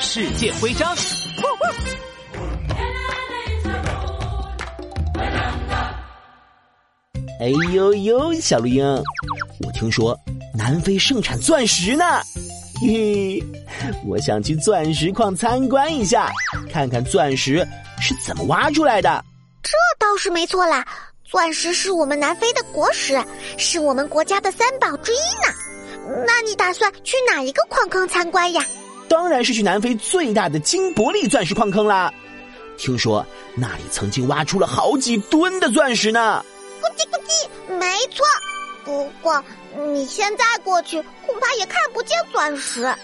世界徽章。哎呦呦，小绿鹰，我听说南非盛产钻石呢，嘿嘿，我想去钻石矿参观一下，看看钻石是怎么挖出来的。这倒是没错啦，钻石是我们南非的国石，是我们国家的三宝之一呢。那你打算去哪一个矿坑参观呀？当然是去南非最大的金伯利钻石矿坑啦！听说那里曾经挖出了好几吨的钻石呢。咕叽咕叽，没错。不过你现在过去恐怕也看不见钻石，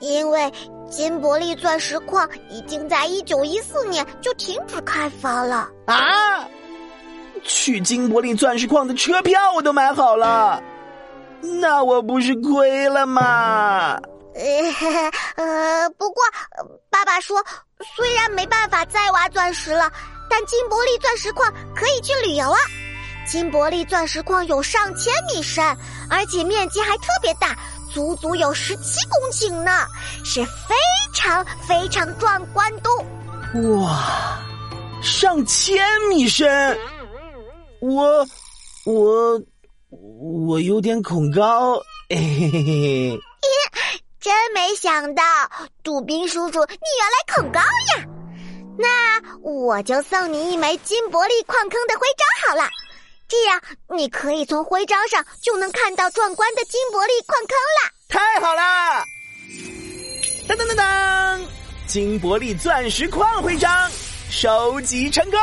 因为金伯利钻石矿已经在一九一四年就停止开发了。啊！去金伯利钻石矿的车票我都买好了，那我不是亏了吗？呃，呃，不过爸爸说，虽然没办法再挖钻石了，但金伯利钻石矿可以去旅游啊。金伯利钻石矿有上千米深，而且面积还特别大，足足有十七公顷呢，是非常非常壮观的。哇，上千米深，我我我有点恐高，嘿嘿嘿嘿。真没想到，杜宾叔叔，你原来恐高呀！那我就送你一枚金伯利矿坑的徽章好了，这样你可以从徽章上就能看到壮观的金伯利矿坑了。太好了！当当当当，金伯利钻石矿徽章收集成功。